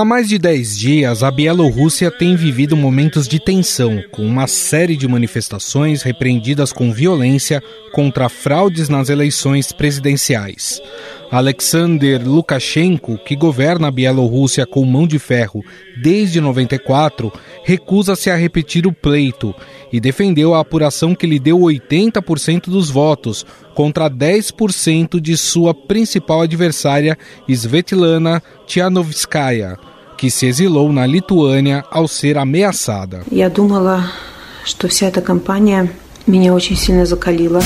Há mais de 10 dias, a Bielorrússia tem vivido momentos de tensão, com uma série de manifestações repreendidas com violência contra fraudes nas eleições presidenciais. Alexander Lukashenko, que governa a Bielorrússia com mão de ferro desde 94, recusa-se a repetir o pleito e defendeu a apuração que lhe deu 80% dos votos, contra 10% de sua principal adversária, Svetlana Tianovskaya, que se exilou na Lituânia ao ser ameaçada. Я думала, что вся эта кампания меня очень сильно закалила.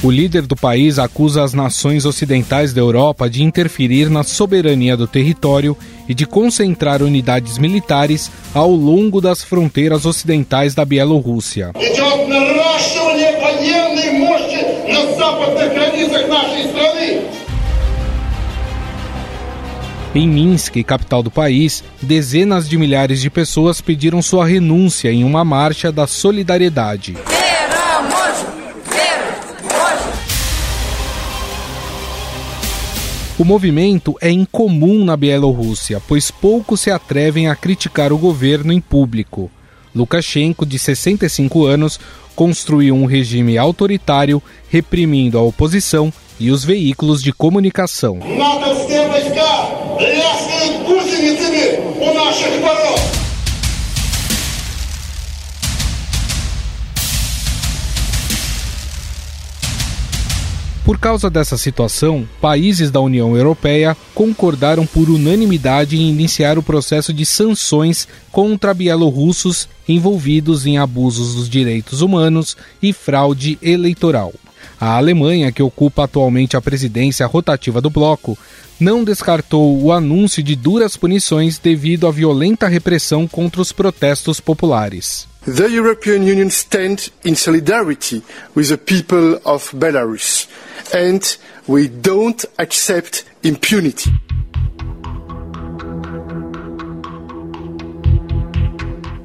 O líder do país acusa as nações ocidentais da Europa de interferir na soberania do território e de concentrar unidades militares ao longo das fronteiras ocidentais da Bielorrússia. Em Minsk, capital do país, dezenas de milhares de pessoas pediram sua renúncia em uma marcha da solidariedade. O movimento é incomum na Bielorrússia, pois poucos se atrevem a criticar o governo em público. Lukashenko, de 65 anos, construiu um regime autoritário, reprimindo a oposição e os veículos de comunicação. Por causa dessa situação, países da União Europeia concordaram por unanimidade em iniciar o processo de sanções contra bielorrussos envolvidos em abusos dos direitos humanos e fraude eleitoral. A Alemanha, que ocupa atualmente a presidência rotativa do bloco, não descartou o anúncio de duras punições devido à violenta repressão contra os protestos populares. The European Union stands in solidarity with the people of Belarus and we don't accept impunity.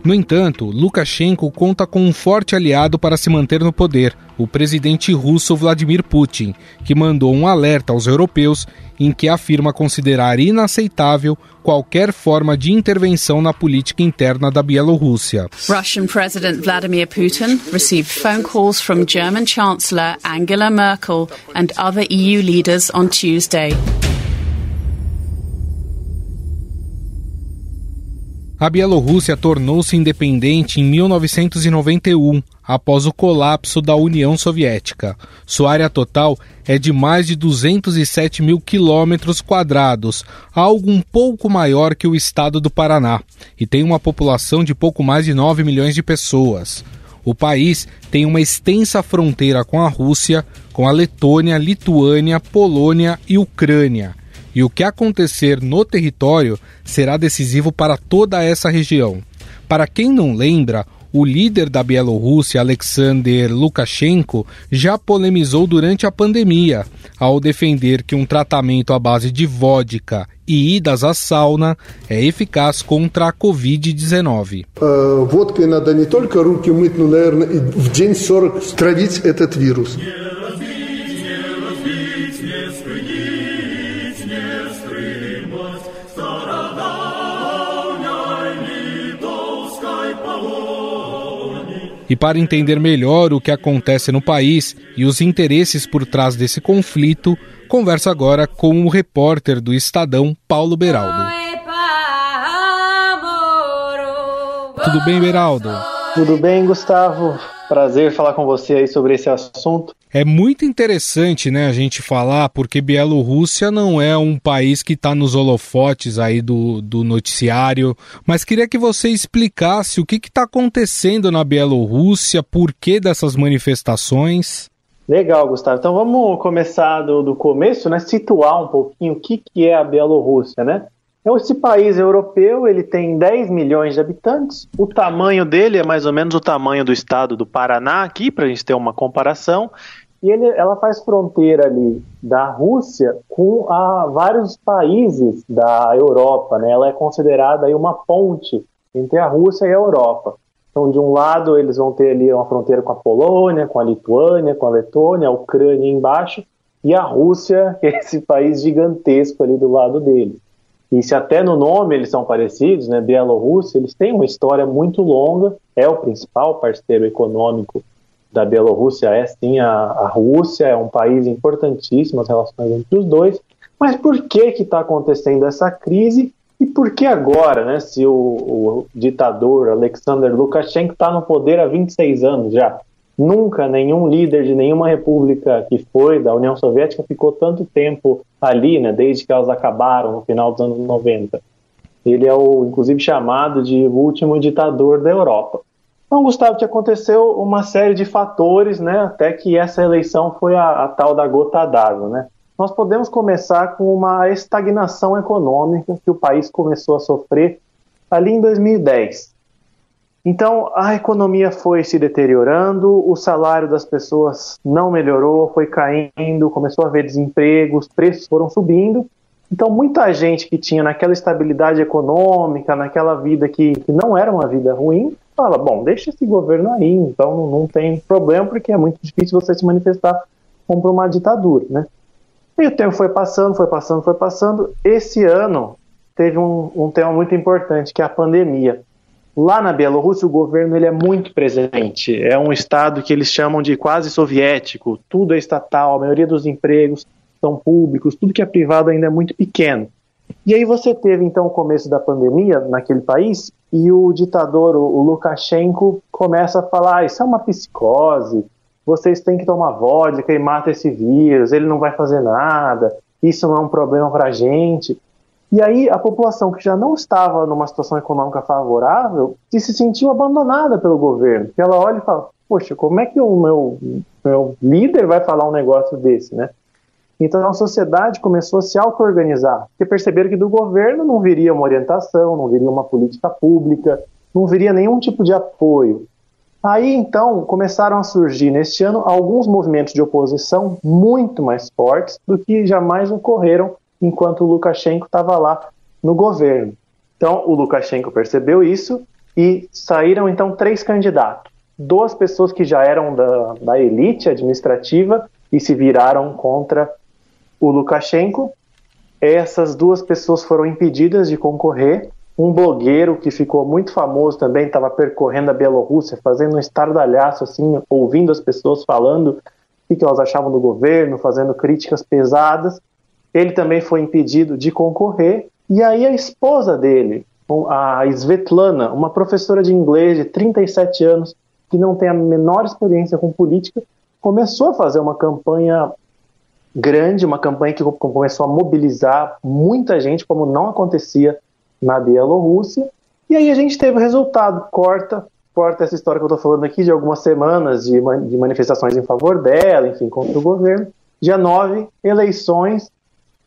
No entanto, Lukashenko conta com um forte aliado para se manter no poder, o presidente russo Vladimir Putin, que mandou um alerta aos europeus em que afirma considerar inaceitável qualquer forma de intervenção na política interna da Bielorrússia. Russian President Vladimir Putin received phone calls from German Chancellor Angela Merkel and other EU leaders on Tuesday. A Bielorrússia tornou-se independente em 1991, após o colapso da União Soviética. Sua área total é de mais de 207 mil quilômetros quadrados, algo um pouco maior que o estado do Paraná, e tem uma população de pouco mais de 9 milhões de pessoas. O país tem uma extensa fronteira com a Rússia, com a Letônia, Lituânia, Polônia e Ucrânia e o que acontecer no território será decisivo para toda essa região. Para quem não lembra, o líder da Bielorrússia, Alexander Lukashenko, já polemizou durante a pandemia, ao defender que um tratamento à base de vodka e idas à sauna é eficaz contra a Covid-19. Водкой надо не только руки мыть, но, наверное, в день 40 травить этот вирус. e para entender melhor o que acontece no país e os interesses por trás desse conflito, converso agora com o repórter do Estadão, Paulo Beraldo. Tudo bem, Beraldo? Tudo bem, Gustavo. Prazer falar com você aí sobre esse assunto. É muito interessante, né, a gente falar, porque Bielorrússia não é um país que está nos holofotes aí do, do noticiário, mas queria que você explicasse o que está acontecendo na Bielorrússia, por que dessas manifestações. Legal, Gustavo. Então vamos começar do, do começo, né? Situar um pouquinho o que, que é a Bielorrússia, né? Então, esse país europeu ele tem 10 milhões de habitantes. O tamanho dele é mais ou menos o tamanho do estado do Paraná, aqui, para a gente ter uma comparação. E ele, ela faz fronteira ali da Rússia com a, vários países da Europa. Né? Ela é considerada aí uma ponte entre a Rússia e a Europa. Então, de um lado, eles vão ter ali uma fronteira com a Polônia, com a Lituânia, com a Letônia, a Ucrânia embaixo, e a Rússia, é esse país gigantesco ali do lado dele. E se até no nome eles são parecidos, né, Bielorrússia, eles têm uma história muito longa, é o principal parceiro econômico da Bielorrússia, é sim a, a Rússia, é um país importantíssimo as relações entre os dois, mas por que que está acontecendo essa crise e por que agora, né, se o, o ditador Alexander Lukashenko está no poder há 26 anos já? Nunca nenhum líder de nenhuma república que foi da União Soviética ficou tanto tempo ali, né, desde que elas acabaram no final dos anos 90. Ele é o, inclusive, chamado de o último ditador da Europa. Então, Gustavo, que aconteceu uma série de fatores, né, até que essa eleição foi a, a tal da gota d'água, né. Nós podemos começar com uma estagnação econômica que o país começou a sofrer ali em 2010. Então, a economia foi se deteriorando, o salário das pessoas não melhorou, foi caindo, começou a haver desemprego, os preços foram subindo. Então, muita gente que tinha naquela estabilidade econômica, naquela vida que, que não era uma vida ruim, fala: bom, deixa esse governo aí, então não, tem problema, porque é muito difícil você se manifestar contra uma ditadura, né? E o tempo foi passando, foi passando, foi passando. Esse ano teve um, um tema muito importante, que é a pandemia. Lá na Bielorrússia, o governo ele é muito presente. É um estado que eles chamam de quase soviético. Tudo é estatal, a maioria dos empregos são públicos, tudo que é privado ainda é muito pequeno. E aí você teve então o começo da pandemia naquele país e o ditador, o Lukashenko, começa a falar: ah, isso é uma psicose, vocês têm que tomar vodka e mata esse vírus, ele não vai fazer nada, isso não é um problema para a gente. E aí a população que já não estava numa situação econômica favorável se sentiu abandonada pelo governo. Ela olha e fala, poxa, como é que o meu, meu líder vai falar um negócio desse, né? Então a sociedade começou a se auto-organizar, porque perceberam que do governo não viria uma orientação, não viria uma política pública, não viria nenhum tipo de apoio. Aí então começaram a surgir neste ano alguns movimentos de oposição muito mais fortes do que jamais ocorreram enquanto o Lukashenko estava lá no governo. Então, o Lukashenko percebeu isso e saíram então três candidatos. Duas pessoas que já eram da, da elite administrativa e se viraram contra o Lukashenko. Essas duas pessoas foram impedidas de concorrer. Um blogueiro que ficou muito famoso também estava percorrendo a Bielorrússia, fazendo um estardalhaço, assim, ouvindo as pessoas falando o que elas achavam do governo, fazendo críticas pesadas. Ele também foi impedido de concorrer. E aí a esposa dele, a Svetlana, uma professora de inglês de 37 anos, que não tem a menor experiência com política, começou a fazer uma campanha grande, uma campanha que começou a mobilizar muita gente, como não acontecia na Bielorrússia. E aí a gente teve o resultado, corta, corta essa história que eu estou falando aqui de algumas semanas de, de manifestações em favor dela, enfim, contra o governo. Dia 9, eleições,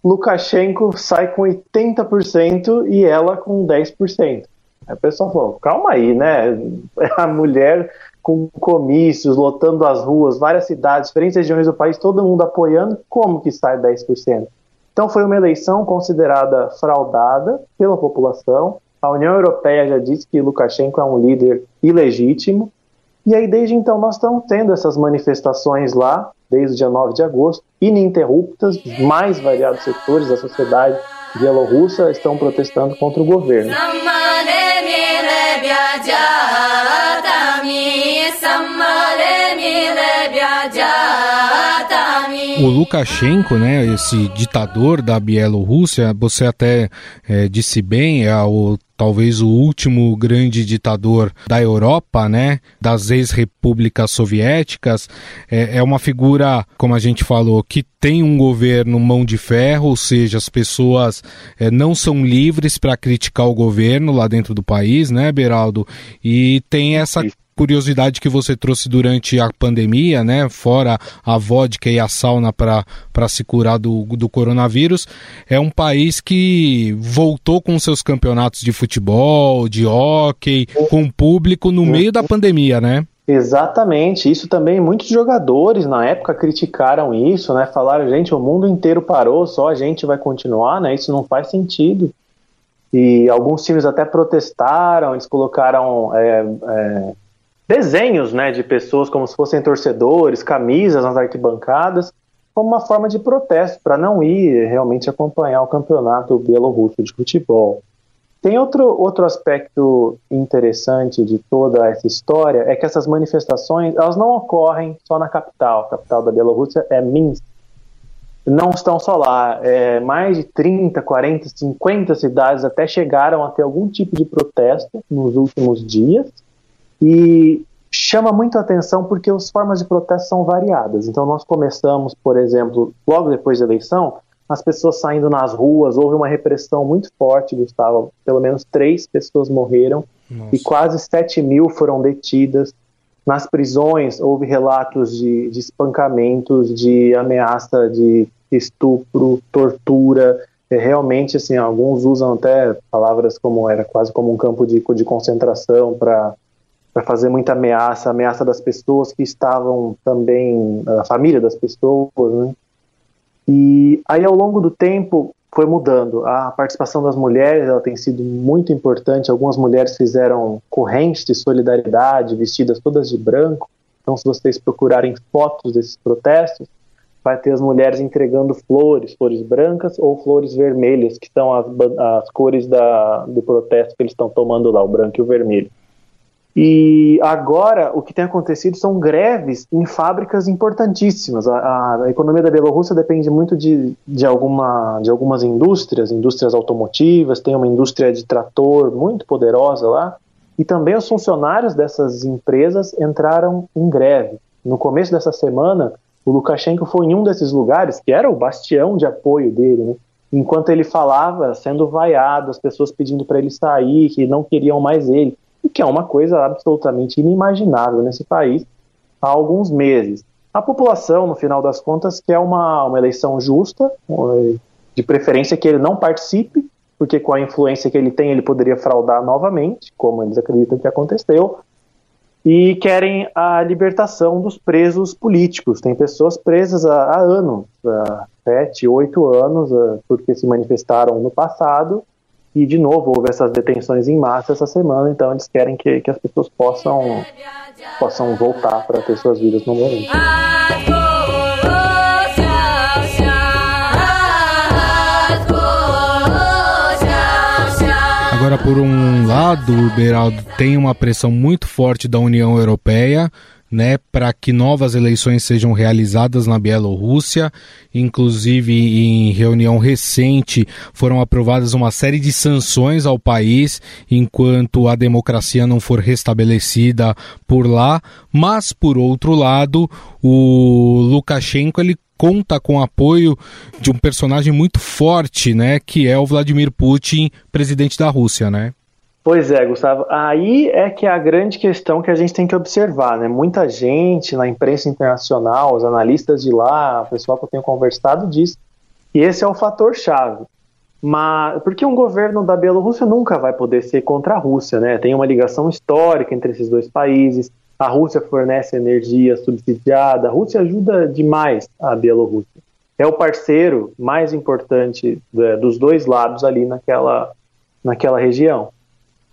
Lukashenko sai com 80% e ela com 10%. Aí o pessoal falou, calma aí, né? A mulher com comícios, lotando as ruas, várias cidades, diferentes regiões do país, todo mundo apoiando, como que sai 10%? Então foi uma eleição considerada fraudada pela população. A União Europeia já disse que Lukashenko é um líder ilegítimo. E aí, desde então, nós estamos tendo essas manifestações lá, desde o dia 9 de agosto, ininterruptas, mais variados setores da sociedade bielorrussa estão protestando contra o governo. O Lukashenko, né, esse ditador da Bielorrússia, você até é, disse bem, é o talvez o último grande ditador da Europa, né, das ex-repúblicas soviéticas, é, é, uma figura, como a gente falou, que tem um governo mão de ferro, ou seja, as pessoas é, não são livres para criticar o governo lá dentro do país, né, Beraldo? E tem essa curiosidade que você trouxe durante a pandemia, né? Fora a vodka e a sauna para se curar do, do coronavírus, é um país que voltou com seus campeonatos de futebol, de hóquei, com público no meio da pandemia, né? Exatamente, isso também muitos jogadores na época criticaram isso, né? Falaram, gente, o mundo inteiro parou, só a gente vai continuar, né? Isso não faz sentido. E alguns times até protestaram, eles colocaram é, é, desenhos né, de pessoas como se fossem torcedores, camisas nas arquibancadas, como uma forma de protesto, para não ir realmente acompanhar o campeonato bielorrusso de futebol. Tem outro, outro aspecto interessante de toda essa história, é que essas manifestações elas não ocorrem só na capital. A capital da Bielorrússia é Minsk. Não estão só lá. É, mais de 30, 40, 50 cidades até chegaram a ter algum tipo de protesto nos últimos dias. E chama muito a atenção porque as formas de protesto são variadas. Então, nós começamos, por exemplo, logo depois da eleição, as pessoas saindo nas ruas, houve uma repressão muito forte, Gustavo. Pelo menos três pessoas morreram Nossa. e quase 7 mil foram detidas. Nas prisões, houve relatos de, de espancamentos, de ameaça de estupro, tortura. É, realmente, assim, alguns usam até palavras como era quase como um campo de, de concentração para para fazer muita ameaça, ameaça das pessoas que estavam também, a família das pessoas, né? E aí ao longo do tempo foi mudando. A participação das mulheres ela tem sido muito importante. Algumas mulheres fizeram correntes de solidariedade, vestidas todas de branco. Então, se vocês procurarem fotos desses protestos, vai ter as mulheres entregando flores, flores brancas ou flores vermelhas, que são as, as cores da, do protesto que eles estão tomando lá, o branco e o vermelho. E agora o que tem acontecido são greves em fábricas importantíssimas. A, a economia da Bielorrússia depende muito de, de, alguma, de algumas indústrias, indústrias automotivas, tem uma indústria de trator muito poderosa lá. E também os funcionários dessas empresas entraram em greve. No começo dessa semana, o Lukashenko foi em um desses lugares, que era o bastião de apoio dele, né? enquanto ele falava, sendo vaiado, as pessoas pedindo para ele sair, que não queriam mais ele que é uma coisa absolutamente inimaginável nesse país há alguns meses. A população, no final das contas, quer uma, uma eleição justa, de preferência que ele não participe, porque com a influência que ele tem, ele poderia fraudar novamente, como eles acreditam que aconteceu, e querem a libertação dos presos políticos. Tem pessoas presas há, há anos, há sete, oito anos, porque se manifestaram no passado e, de novo, houve essas detenções em massa essa semana, então eles querem que, que as pessoas possam, possam voltar para ter suas vidas normalmente. Agora, por um lado, o Beraldo tem uma pressão muito forte da União Europeia né, para que novas eleições sejam realizadas na Bielorrússia. Inclusive, em reunião recente, foram aprovadas uma série de sanções ao país enquanto a democracia não for restabelecida por lá. Mas, por outro lado, o Lukashenko ele conta com o apoio de um personagem muito forte, né, que é o Vladimir Putin, presidente da Rússia, né? Pois é, Gustavo. Aí é que é a grande questão que a gente tem que observar, né? Muita gente na imprensa internacional, os analistas de lá, o pessoal que eu tenho conversado diz que esse é o fator chave. Mas porque um governo da Bielorrússia nunca vai poder ser contra a Rússia, né? Tem uma ligação histórica entre esses dois países. A Rússia fornece energia subsidiada, a Rússia ajuda demais a Bielorrússia. É o parceiro mais importante né, dos dois lados ali naquela, naquela região.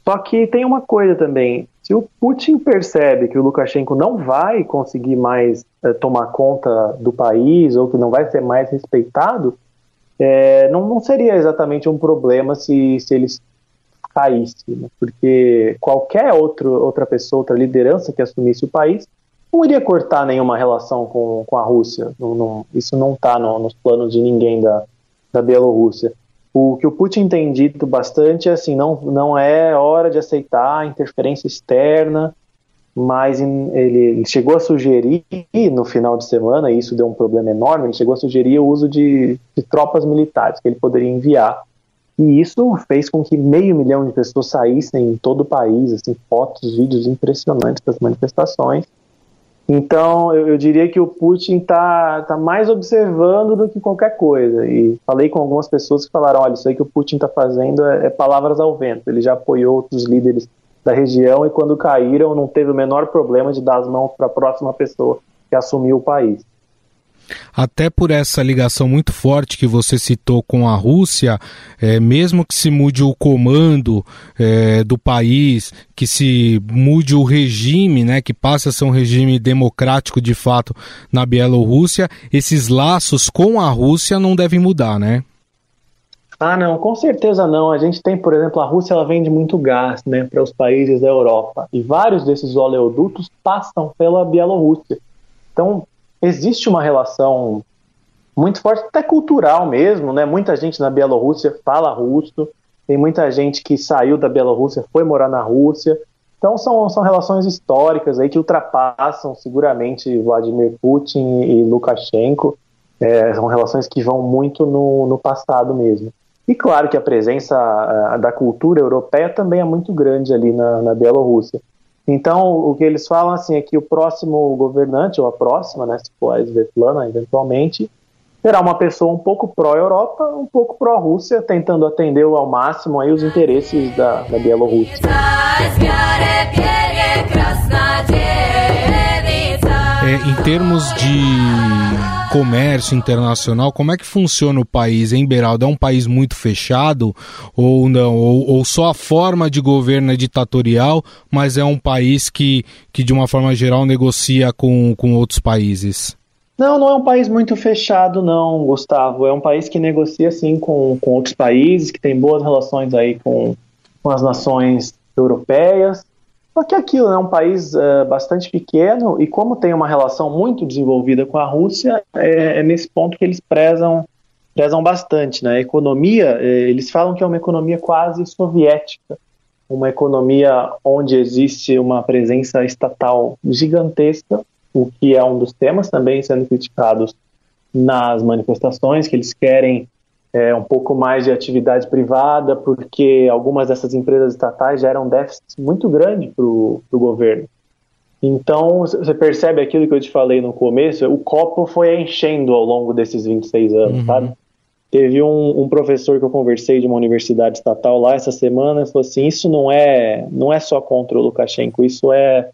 Só que tem uma coisa também: se o Putin percebe que o Lukashenko não vai conseguir mais é, tomar conta do país ou que não vai ser mais respeitado, é, não, não, seria exatamente um problema se, se eles caísse, né? porque qualquer outro, outra pessoa, outra liderança que assumisse o país não iria cortar nenhuma relação com, com a Rússia. Não, não, isso não está no, nos planos de ninguém da, da Bielorrússia. O que o Putin tem dito bastante é assim, não, não é hora de aceitar interferência externa, mas ele, ele, chegou a sugerir no final de semana, e isso deu um problema enorme, ele chegou a sugerir o uso de, de tropas militares que ele poderia enviar. E isso fez com que meio milhão de pessoas saíssem em todo o país, assim, fotos, vídeos impressionantes das manifestações. Então, eu, eu, diria que o Putin está tá mais observando do que qualquer coisa. E falei com algumas pessoas que falaram: olha, isso aí que o Putin está fazendo é, é, palavras ao vento. Ele já apoiou outros líderes da região e, quando caíram, não teve o menor problema de dar as mãos para a próxima pessoa que assumiu o país. Até por essa ligação muito forte que você citou com a Rússia, é, mesmo que se mude o comando é, do país, que se mude o regime, né, que passe a ser um regime democrático de fato na Bielorrússia, esses laços com a Rússia não devem mudar, né? Ah, não, com certeza não. A gente tem, por exemplo, a Rússia ela vende muito gás né, para os países da Europa e vários desses oleodutos passam pela Bielorrússia. Então, existe uma relação muito forte, até cultural mesmo, né? Muita gente na Bielorrússia fala russo, tem muita gente que saiu da Bielorrússia, foi morar na Rússia. Então são, são relações históricas aí que ultrapassam seguramente Vladimir Putin e Lukashenko. É, são relações que vão muito no, no passado mesmo. E claro que a presença a, da cultura europeia também é muito grande ali na, na Bielorrússia. Então, o que eles falam assim é que o próximo governante, ou a próxima, né, se for a Svetlana, eventualmente, será uma pessoa um pouco pró-Europa, um pouco pró-Rússia, tentando atender ao máximo aí os interesses da, da Bielorrússia. É, em termos de comércio internacional, como é que funciona o país, hein, Beraldo? É um país muito fechado ou não? Ou, ou, só a forma de governo é ditatorial, mas é um país que, que de uma forma geral, negocia com, com outros países? Não, não é um país muito fechado, não, Gustavo. É um país que negocia, sim, com, com outros países, que tem boas relações aí com, com as nações europeias. Só que aquilo é né, um país uh, bastante pequeno e como tem uma relação muito desenvolvida com a Rússia, é, é nesse ponto que eles prezam, prezam bastante. Né? A economia, eh, eles falam que é uma economia quase soviética, uma economia onde existe uma presença estatal gigantesca, o que é um dos temas também sendo criticados nas manifestações, que eles querem é, um pouco mais de atividade privada, porque algumas dessas empresas estatais geram déficit muito grande para o governo. Então, você percebe aquilo que eu te falei no começo, o copo foi enchendo ao longo desses 26 anos, uhum. sabe? Teve um, um, professor que eu conversei de uma universidade estatal lá essa semana, falou assim, isso não é, não é só contra o Lukashenko, isso é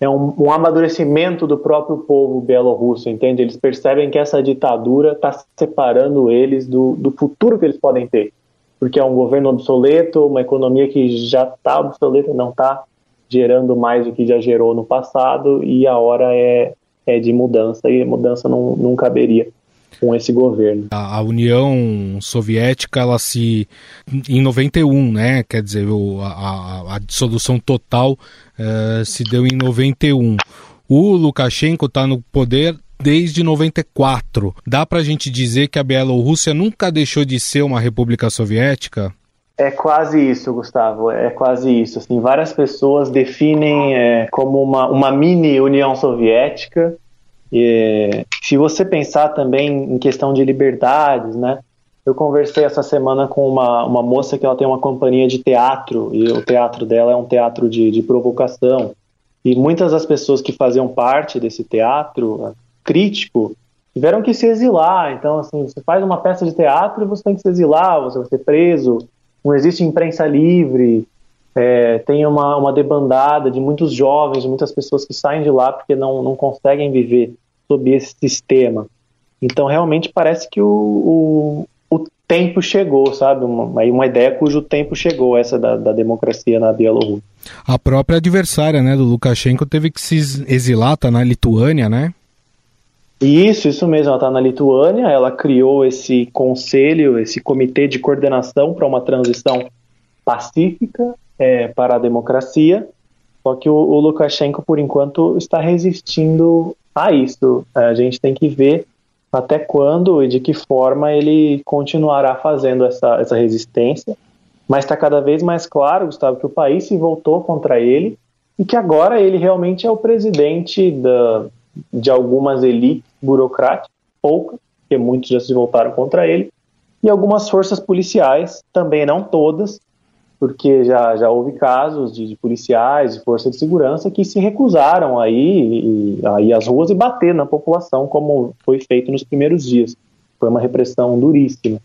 é um, um, amadurecimento do próprio povo bielorrusso, entende? Eles percebem que essa ditadura está separando eles do, do futuro que eles podem ter, porque é um governo obsoleto, uma economia que já está obsoleta, não está gerando mais do que já gerou no passado, e a hora é, é de mudança, e mudança não, não caberia com esse governo. A, a, União Soviética, ela se. em 91, né? Quer dizer, o, a, a, dissolução total uh, se deu em 91. O Lukashenko está no poder desde 94. Dá para a gente dizer que a Bielorrússia nunca deixou de ser uma república soviética? É quase isso, Gustavo. É quase isso. Assim, várias pessoas definem é, como uma, uma mini União Soviética e, se você pensar também em questão de liberdades, né? Eu conversei essa semana com uma, uma moça que ela tem uma companhia de teatro e o teatro dela é um teatro de, de provocação. E muitas das pessoas que faziam parte desse teatro crítico tiveram que se exilar. Então, assim, você faz uma peça de teatro e você tem que se exilar, você vai ser preso, não existe imprensa livre, é, tem uma, uma debandada de muitos jovens, de muitas pessoas que saem de lá porque não, não conseguem viver sob esse sistema. Então, realmente parece que o, o, o tempo chegou, sabe? Uma, uma ideia cujo tempo chegou, essa da, da democracia na Bielorrússia. A própria adversária né, do Lukashenko teve que se exilar, tá na Lituânia, né? Isso, isso mesmo, ela está na Lituânia, ela criou esse conselho, esse comitê de coordenação para uma transição pacífica é, para a democracia, só que o, o Lukashenko, por enquanto, está resistindo a isso. A gente tem que ver até quando e de que forma ele continuará fazendo essa, essa resistência. Mas está cada vez mais claro, Gustavo, que o país se voltou contra ele e que agora ele realmente é o presidente da, de algumas elites burocráticas, poucas, porque muitos já se voltaram contra ele, e algumas forças policiais, também não todas, porque já, já houve casos de, de policiais, de força de segurança que se recusaram a ir, a ir às ruas e bater na população, como foi feito nos primeiros dias. Foi uma repressão duríssima.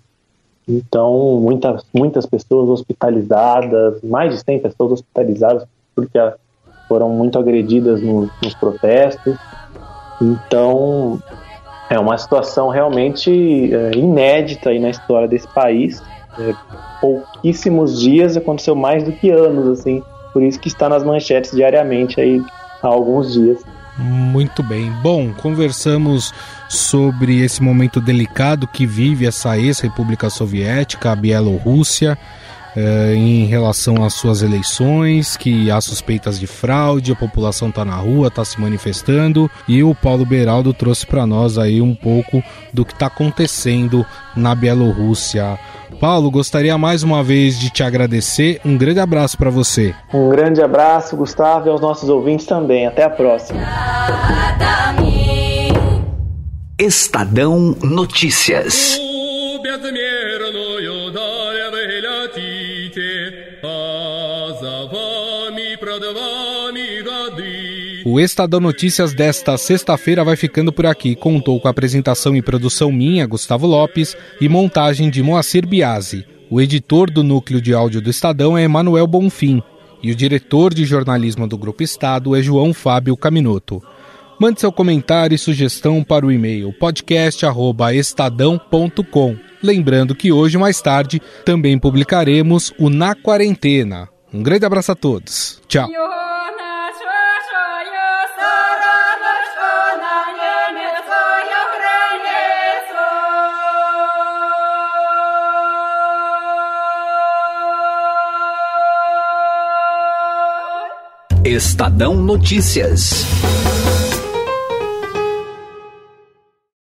Então, muitas, muitas pessoas hospitalizadas, mais de 100 pessoas hospitalizadas, porque foram muito agredidas no, nos protestos. Então, É uma situação realmente é, inédita aí na história desse país. É, pouquíssimos dias aconteceu mais do que anos, assim. Por isso que está nas manchetes diariamente aí há alguns dias. Muito bem. Bom, conversamos sobre esse momento delicado que vive essa ex-república soviética, a Bielorrússia, eh, em relação às suas eleições, que há suspeitas de fraude, a população está na rua, está se manifestando, e o Paulo Beraldo trouxe para nós aí um pouco do que está acontecendo na Bielorrússia. Paulo, gostaria mais uma vez de te agradecer. Um grande abraço para você. Um grande abraço, Gustavo, e aos nossos ouvintes também. Até a próxima. Estadão Notícias. O Estadão Notícias desta sexta-feira vai ficando por aqui. Contou com a apresentação e produção minha, Gustavo Lopes, e montagem de Moacir Biasi. O editor do núcleo de áudio do Estadão é Emanuel Bonfim e o diretor de jornalismo do Grupo Estado é João Fábio Caminoto. Mande seu comentário e sugestão para o e-mail podcast@estadão.com. Lembrando que hoje mais tarde também publicaremos o Na Quarentena. Um grande abraço a todos. Tchau. Estadão Notícias.